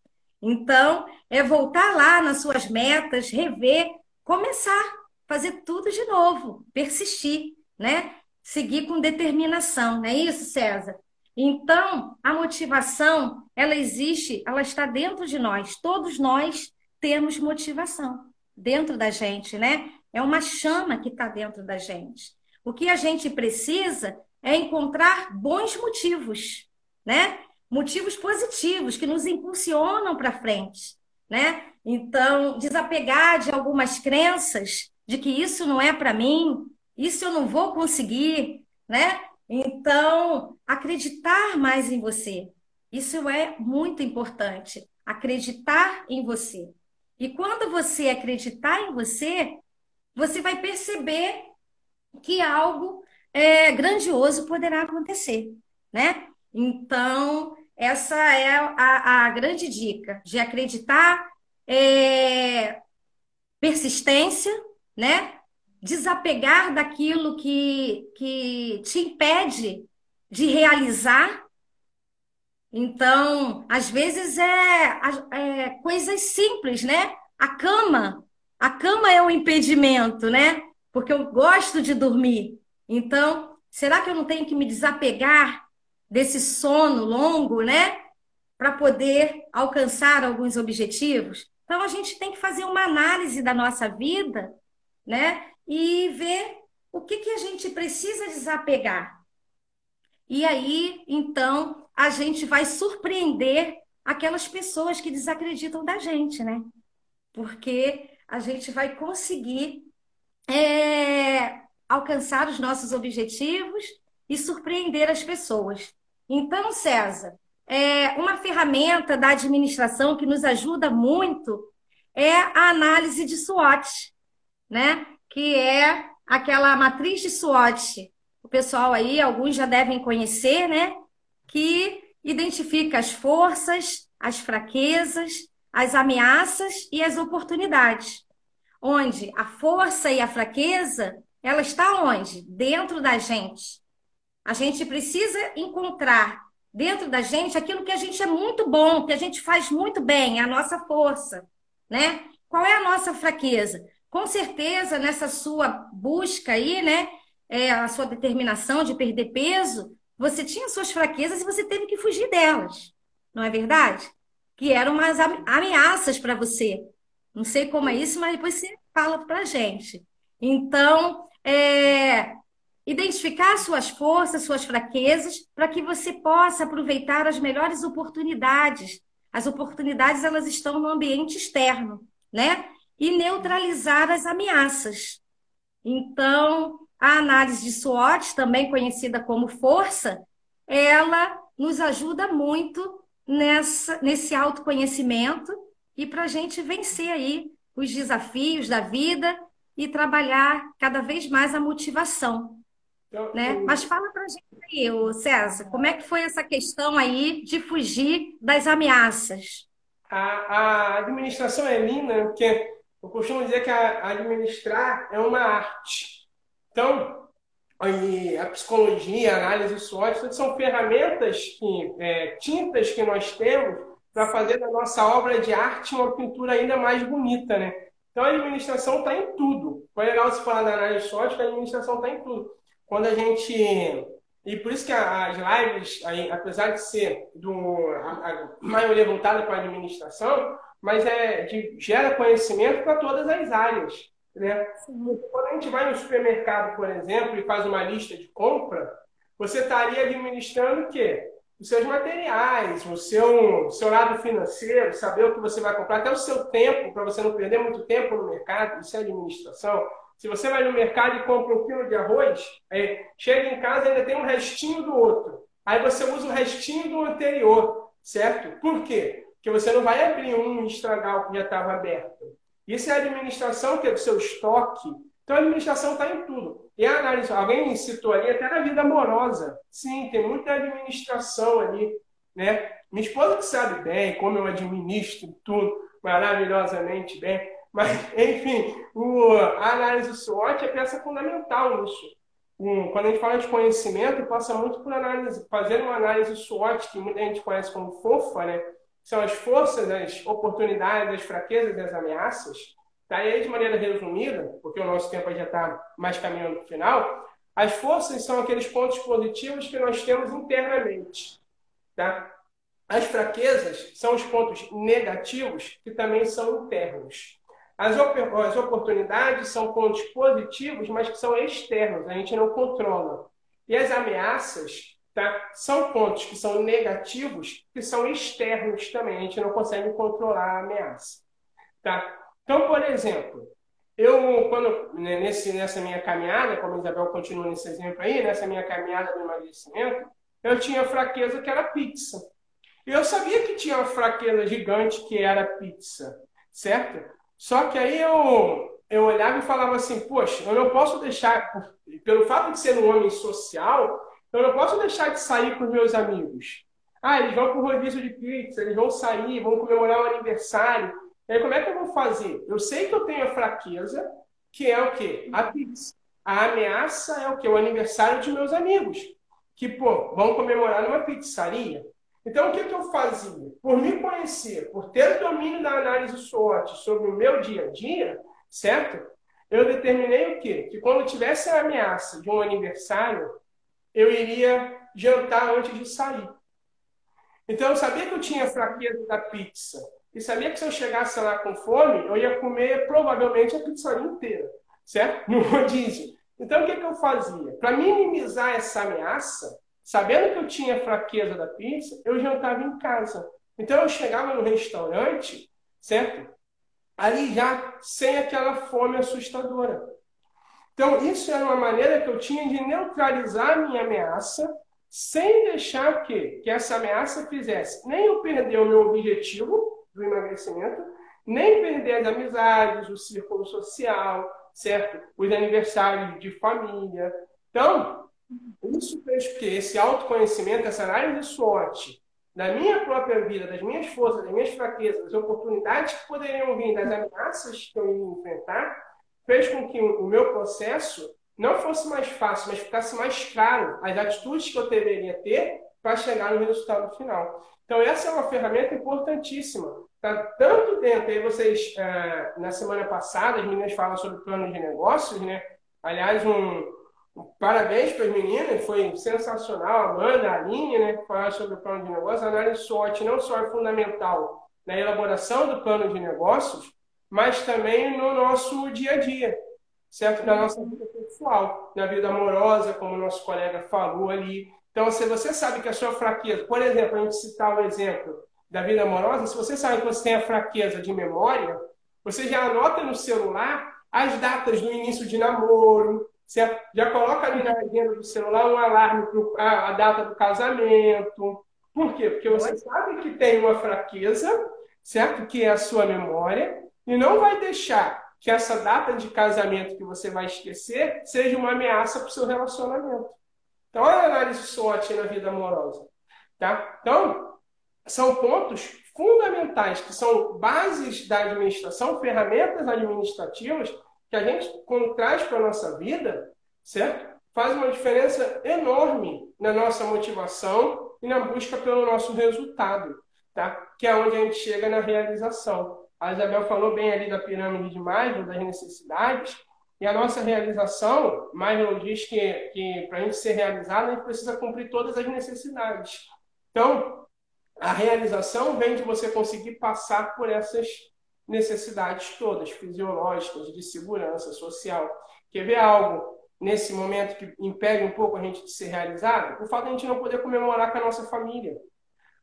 Então, é voltar lá nas suas metas, rever, começar, fazer tudo de novo, persistir, né? Seguir com determinação, não é isso, César? Então, a motivação, ela existe, ela está dentro de nós. Todos nós temos motivação dentro da gente, né? É uma chama que está dentro da gente. O que a gente precisa é encontrar bons motivos, né? Motivos positivos que nos impulsionam para frente, né? Então, desapegar de algumas crenças de que isso não é para mim, isso eu não vou conseguir, né? Então, acreditar mais em você, Isso é muito importante. Acreditar em você. E quando você acreditar em você, você vai perceber que algo é, grandioso poderá acontecer, né? Então, essa é a, a grande dica de acreditar, é, persistência, né? Desapegar daquilo que, que te impede de realizar. Então, às vezes é, é coisas simples, né? A cama, a cama é um impedimento, né? Porque eu gosto de dormir. Então, será que eu não tenho que me desapegar desse sono longo, né? Para poder alcançar alguns objetivos? Então, a gente tem que fazer uma análise da nossa vida, né? E ver o que, que a gente precisa desapegar. E aí, então, a gente vai surpreender aquelas pessoas que desacreditam da gente, né? Porque a gente vai conseguir é, alcançar os nossos objetivos e surpreender as pessoas. Então, César, é, uma ferramenta da administração que nos ajuda muito é a análise de SWOT, né? Que é aquela matriz de SWOT. O pessoal aí, alguns já devem conhecer, né? Que identifica as forças, as fraquezas, as ameaças e as oportunidades. Onde a força e a fraqueza, ela está onde? Dentro da gente. A gente precisa encontrar dentro da gente aquilo que a gente é muito bom, que a gente faz muito bem, a nossa força, né? Qual é a nossa fraqueza? Com certeza, nessa sua busca aí, né? É, a sua determinação de perder peso, você tinha suas fraquezas e você teve que fugir delas, não é verdade? Que eram umas ameaças para você. Não sei como é isso, mas depois você fala para gente. Então, é, Identificar suas forças, suas fraquezas, para que você possa aproveitar as melhores oportunidades. As oportunidades elas estão no ambiente externo, né? E neutralizar as ameaças. Então, a análise de SWOT, também conhecida como força, ela nos ajuda muito nessa, nesse autoconhecimento e para a gente vencer aí os desafios da vida e trabalhar cada vez mais a motivação. Então, né? Mas fala para a gente aí, César, como é que foi essa questão aí de fugir das ameaças? A, a administração é linda, porque eu costumo dizer que a, administrar é uma arte. Então, a psicologia, a análise SWOT, são ferramentas, que, é, tintas que nós temos para fazer da nossa obra de arte uma pintura ainda mais bonita, né? Então, a administração está em tudo. Foi legal você falar da análise SWOT, que a administração está em tudo quando a gente. E por isso que as lives, apesar de ser do, a, maioria voltada para a administração, mas é de, gera conhecimento para todas as áreas. Né? Quando a gente vai no supermercado, por exemplo, e faz uma lista de compra, você estaria administrando o quê? Os seus materiais, o seu, seu lado financeiro, saber o que você vai comprar, até o seu tempo, para você não perder muito tempo no mercado, isso é administração. Se você vai no mercado e compra um quilo de arroz, é, chega em casa e ainda tem um restinho do outro. Aí você usa o restinho do anterior, certo? Por quê? Porque você não vai abrir um e estragar o que já estava aberto. Isso é administração, que é do seu estoque. Então a administração está em tudo. E a análise, alguém citou ali até na vida amorosa. Sim, tem muita administração ali. Né? Minha esposa que sabe bem como eu administro tudo maravilhosamente bem. Mas, [LAUGHS] enfim, o, a análise SWOT é peça fundamental nisso. Um, quando a gente fala de conhecimento, passa muito por análise, fazer uma análise SWOT, que muita gente conhece como FOFA, né? São as forças, as oportunidades, as fraquezas as ameaças. Tá? E aí, de maneira resumida, porque o nosso tempo já está mais caminhando para o final, as forças são aqueles pontos positivos que nós temos internamente. Tá? As fraquezas são os pontos negativos que também são internos. As, as oportunidades são pontos positivos, mas que são externos, a gente não controla. E as ameaças tá, são pontos que são negativos, que são externos também, a gente não consegue controlar a ameaça. Tá? Então, por exemplo, eu, quando né, nesse, nessa minha caminhada, como a Isabel continua nesse exemplo aí, nessa minha caminhada do emagrecimento, eu tinha fraqueza que era pizza. Eu sabia que tinha uma fraqueza gigante que era pizza, certo? Só que aí eu, eu olhava e falava assim, poxa, eu não posso deixar, pelo fato de ser um homem social, eu não posso deixar de sair com meus amigos. Ah, eles vão para o rodízio de pizza, eles vão sair, vão comemorar o aniversário. E aí, como é que eu vou fazer? Eu sei que eu tenho a fraqueza, que é o quê? A pizza. A ameaça é o quê? O aniversário de meus amigos, que, pô, vão comemorar numa pizzaria. Então, o que, que eu fazia? Por me conhecer, por ter o domínio da análise SWOT sobre o meu dia a dia, certo? Eu determinei o quê? Que quando tivesse a ameaça de um aniversário, eu iria jantar antes de sair. Então, eu sabia que eu tinha fraqueza da pizza. E sabia que se eu chegasse lá com fome, eu ia comer provavelmente a pizzaria inteira, certo? [LAUGHS] No rodízio. Então, o que, que eu fazia? Para minimizar essa ameaça, sabendo que eu tinha fraqueza da pizza, eu jantava em casa. Então, eu chegava no restaurante, certo? Ali já sem aquela fome assustadora. Então, isso era uma maneira que eu tinha de neutralizar a minha ameaça, sem deixar que, que essa ameaça fizesse nem eu perder o meu objetivo, do emagrecimento, nem perder as amizades, o círculo social, certo? Os aniversários de família. Então, isso fez que esse autoconhecimento, essa análise de sorte da minha própria vida, das minhas forças, das minhas fraquezas, das oportunidades que poderiam vir, das ameaças que eu ia enfrentar, fez com que o meu processo não fosse mais fácil, mas ficasse mais claro as atitudes que eu deveria ter para chegar no resultado final. Então, essa é uma ferramenta importantíssima Está tanto dentro, aí vocês, é, na semana passada, as meninas falam sobre plano de negócios, né? Aliás, um, um parabéns para as meninas, foi sensacional. Amanda, a Aline, né? Falaram sobre o plano de negócios. A análise SWOT não só é fundamental na elaboração do plano de negócios, mas também no nosso dia a dia, certo? Na nossa vida pessoal, na vida amorosa, como o nosso colega falou ali. Então, se você sabe que a sua fraqueza, por exemplo, a gente citar o exemplo da vida amorosa, se você sabe que você tem a fraqueza de memória, você já anota no celular as datas do início de namoro, você já coloca ali na agenda do celular um alarme para a data do casamento. Por quê? Porque você sabe que tem uma fraqueza, certo? Que é a sua memória, e não vai deixar que essa data de casamento que você vai esquecer seja uma ameaça para o seu relacionamento. Então, olha a análise SWOT na vida amorosa. Tá? Então, são pontos fundamentais, que são bases da administração, ferramentas administrativas que a gente, traz para a nossa vida, certo? Faz uma diferença enorme na nossa motivação e na busca pelo nosso resultado, tá? Que é onde a gente chega na realização. A Isabel falou bem ali da pirâmide de Maslow, das necessidades, e a nossa realização, Maslow diz que, que para a gente ser realizado, a gente precisa cumprir todas as necessidades. Então, a realização vem de você conseguir passar por essas necessidades todas, fisiológicas, de segurança social. Quer ver algo nesse momento que impede um pouco a gente de ser realizado? O fato de a gente não poder comemorar com a nossa família.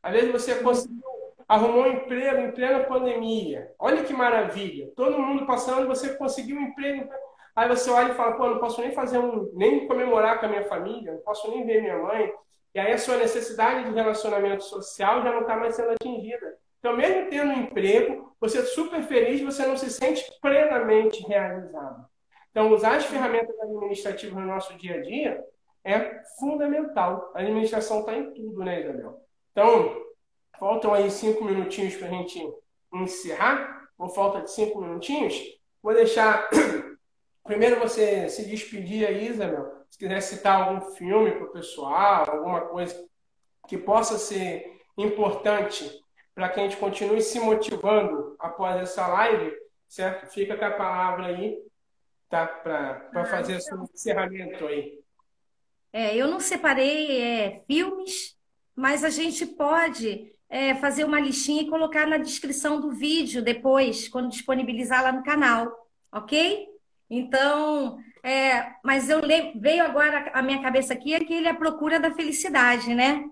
Às vezes você conseguiu, arrumou um emprego em plena pandemia. Olha que maravilha. Todo mundo passando, você conseguiu um emprego. Aí você olha e fala, pô, não posso nem fazer um, nem comemorar com a minha família, não posso nem ver minha mãe, e aí a sua necessidade de relacionamento social já não está mais sendo atingida. Então, mesmo tendo um emprego, você é super feliz, você não se sente plenamente realizado. Então, usar as ferramentas administrativas no nosso dia a dia é fundamental. A administração está em tudo, né, Isabel? Então, faltam aí cinco minutinhos para a gente encerrar, ou falta de cinco minutinhos. Vou deixar primeiro você se despedir aí, Isabel, se quiser citar algum filme para o pessoal, alguma coisa que possa ser importante para que a gente continue se motivando após essa live, certo? Fica com a palavra aí, tá? Para ah, fazer então... esse encerramento aí. É, eu não separei é, filmes, mas a gente pode é, fazer uma listinha e colocar na descrição do vídeo depois, quando disponibilizar lá no canal, ok? Então, é, mas eu veio agora a minha cabeça aqui aquele A Procura da Felicidade, né?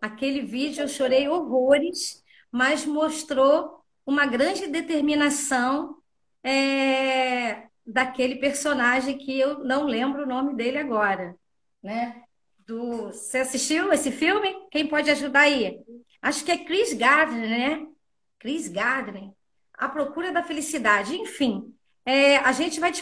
Aquele vídeo eu chorei horrores, mas mostrou uma grande determinação é, daquele personagem que eu não lembro o nome dele agora, né? do. Você assistiu esse filme? Quem pode ajudar aí? Acho que é Chris Gardner, né? Chris Gardner. A Procura da Felicidade. Enfim, é, a gente vai